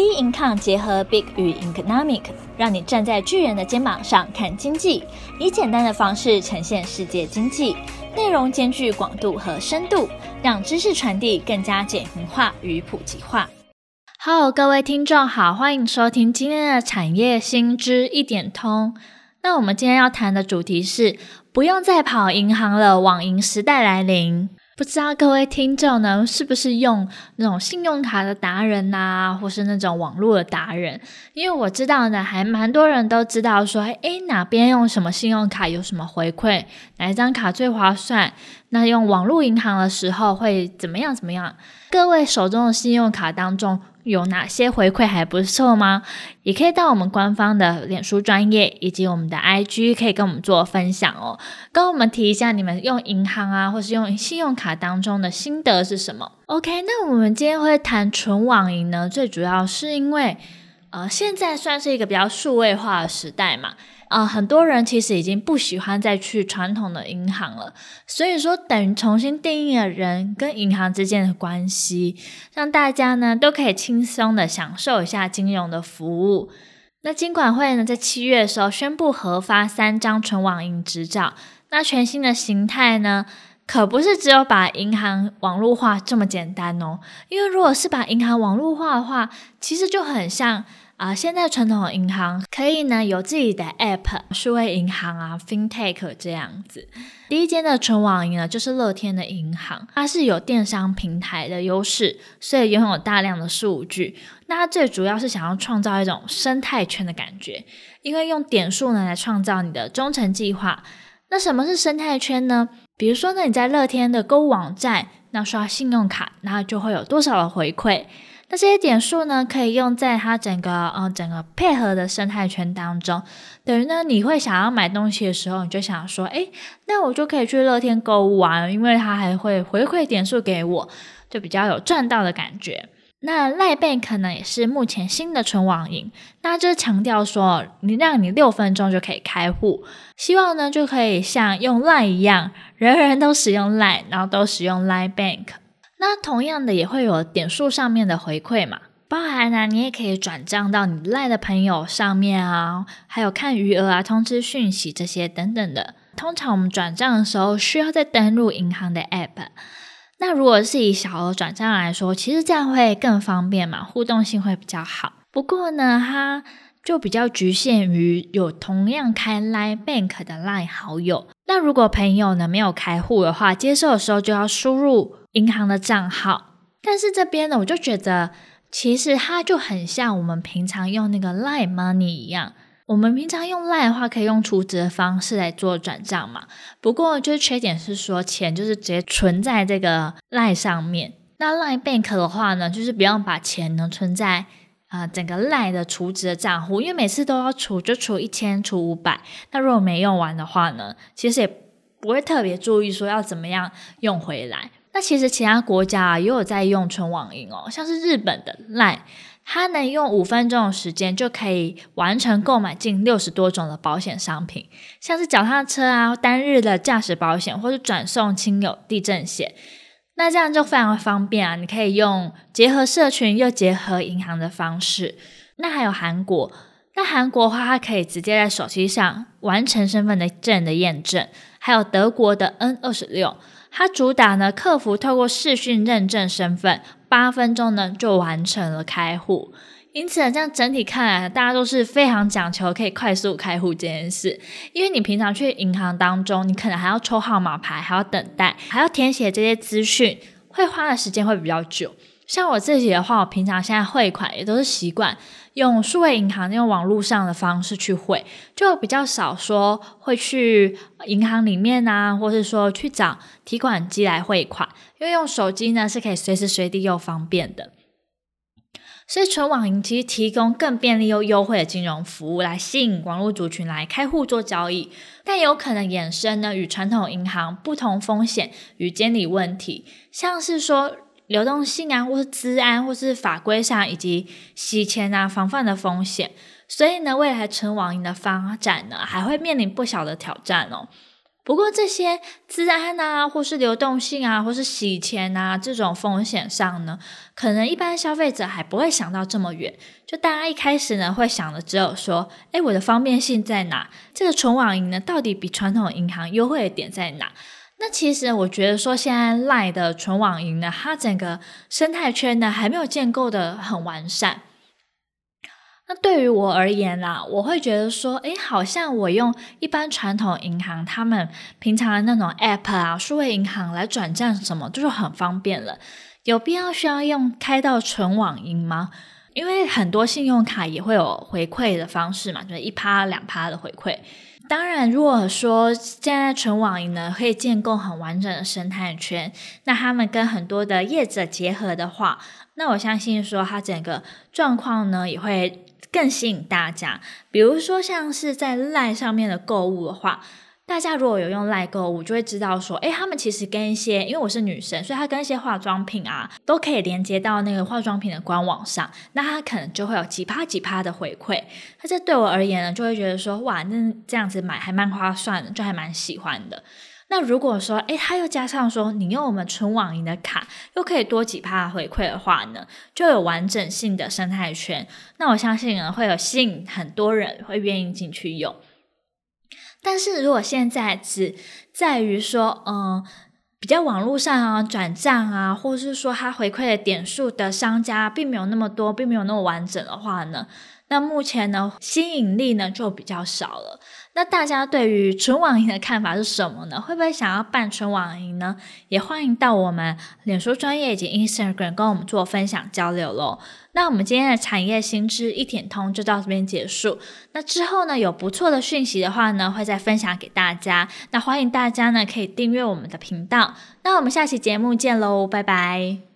B Income 结合 Big 与 Economic，让你站在巨人的肩膀上看经济，以简单的方式呈现世界经济，内容兼具广度和深度，让知识传递更加简明化与普及化。好，各位听众好，欢迎收听今天的产业新知一点通。那我们今天要谈的主题是，不用再跑银行了，网银时代来临。不知道各位听众呢，是不是用那种信用卡的达人呐、或是那种网络的达人？因为我知道呢，还蛮多人都知道说，诶，哪边用什么信用卡有什么回馈，哪一张卡最划算？那用网络银行的时候会怎么样？怎么样？各位手中的信用卡当中，有哪些回馈还不错吗？也可以到我们官方的脸书专业以及我们的 IG，可以跟我们做分享哦。跟我们提一下你们用银行啊，或是用信用卡当中的心得是什么？OK，那我们今天会谈纯网银呢，最主要是因为呃，现在算是一个比较数位化的时代嘛。啊、很多人其实已经不喜欢再去传统的银行了，所以说等于重新定义了人跟银行之间的关系，让大家呢都可以轻松的享受一下金融的服务。那金管会呢在七月的时候宣布核发三张纯网银执照，那全新的形态呢可不是只有把银行网络化这么简单哦，因为如果是把银行网络化的话，其实就很像。啊，现在传统的银行可以呢有自己的 App，数位银行啊，FinTech 这样子。第一间的纯网银呢，就是乐天的银行，它是有电商平台的优势，所以拥有大量的数据。那它最主要是想要创造一种生态圈的感觉，因为用点数呢来创造你的忠诚计划。那什么是生态圈呢？比如说呢，你在乐天的购物网站，那刷信用卡，那就会有多少的回馈。那这些点数呢，可以用在它整个呃整个配合的生态圈当中，等于呢，你会想要买东西的时候，你就想说，诶，那我就可以去乐天购物啊，因为它还会回馈点数给我，就比较有赚到的感觉。那 LINE Bank 可能也是目前新的纯网银，那就是强调说，你让你六分钟就可以开户，希望呢就可以像用 LINE 一样，人人都使用 LINE，然后都使用 LINE Bank。那同样的也会有点数上面的回馈嘛，包含呢、你也可以转账到你赖的朋友上面啊，还有看余额啊、通知讯息这些等等的。通常我们转账的时候需要再登录银行的 App。那如果是以小额转账来说，其实这样会更方便嘛，互动性会比较好。不过呢，它就比较局限于有同样开 Line Bank 的 Line 好友。那如果朋友呢没有开户的话，接受的时候就要输入。银行的账号，但是这边呢，我就觉得其实它就很像我们平常用那个 Line Money 一样。我们平常用 Line 的话，可以用储值的方式来做转账嘛。不过就是缺点是说，钱就是直接存在这个 Line 上面。那 Line Bank 的话呢，就是不用把钱呢存在啊、整个 Line 的储值的账户，因为每次都要储，就储一千、储五百。那如果没用完的话呢，其实也不会特别注意说要怎么样用回来。那其实其他国家啊也有在用纯网银哦，像是日本的 LINE，它能用五分钟的时间就可以完成购买近六十多种的保险商品，像是脚踏车啊、单日的驾驶保险，或是转送亲友地震险。那这样就非常方便啊，你可以用结合社群又结合银行的方式。那还有韩国，那韩国的话，它可以直接在手机上完成身份的证的验证，还有德国的 N 二十六。它主打呢，客服透过视讯认证身份，八分钟呢就完成了开户。因此呢，这样整体看来，大家都是非常讲求可以快速开户这件事。因为你平常去银行当中，你可能还要抽号码牌，还要等待，还要填写这些资讯，会花的时间会比较久。像我自己的话，我平常现在汇款也都是习惯用数位银行，用网络上的方式去汇，就比较少说会去银行里面啊，或是说去找提款机来汇款，因为用手机呢是可以随时随地又方便的。所以纯网银其实提供更便利又优惠的金融服务，来吸引网络族群来开户做交易，但有可能衍生呢与传统银行不同风险与监理问题，像是说。流动性啊，或是资安，或是法规上，以及洗钱啊、防范的风险，所以呢，未来纯网银的发展呢，还会面临不小的挑战哦。不过这些资安啊，或是流动性啊，或是洗钱啊这种风险上呢，可能一般消费者还不会想到这么远。就大家一开始呢，会想的只有说，诶，我的方便性在哪？这个纯网银呢，到底比传统银行优惠的点在哪？那其实我觉得说，现在赖的纯网银呢，它整个生态圈呢，还没有建构得很完善。那对于我而言啦，我会觉得说，诶，好像我用一般传统银行他们平常的那种 App 啊，数位银行来转账什么，就是很方便了。有必要需要用开到纯网银吗？因为很多信用卡也会有回馈的方式嘛，就是一趴两趴的回馈。当然，如果说现在纯网银呢，可以建构很完整的生态圈，那他们跟很多的业者结合的话，那我相信说它整个状况呢也会。更吸引大家，比如说像是在 LINE 上面的购物的话，大家如果有用 LINE 购物，就会知道说，诶，他们其实跟一些，因为我是女生，所以他跟一些化妆品啊，都可以连接到那个化妆品的官网上，那他可能就会有几趴几趴的回馈。那这对我而言呢，就会觉得说，哇，那这样子买还蛮划算的，就还蛮喜欢的。那如果说，诶，他又加上说，你用我们纯网银的卡，又可以多几趴回馈的话呢，就有完整性的生态圈。那我相信呢，会有吸引很多人会愿意进去用。但是如果现在只在于说，嗯，比较网络上啊转账啊，或是说他回馈的点数的商家并没有那么多，并没有那么完整的话呢，那目前呢，吸引力呢就比较少了。那大家对于纯网银的看法是什么呢？会不会想要办纯网银呢？也欢迎到我们脸书专业以及 Instagram 跟我们做分享交流喽。那我们今天的产业新知一点通就到这边结束。那之后呢，有不错的讯息的话呢，会再分享给大家。那欢迎大家呢可以订阅我们的频道。那我们下期节目见喽，拜拜。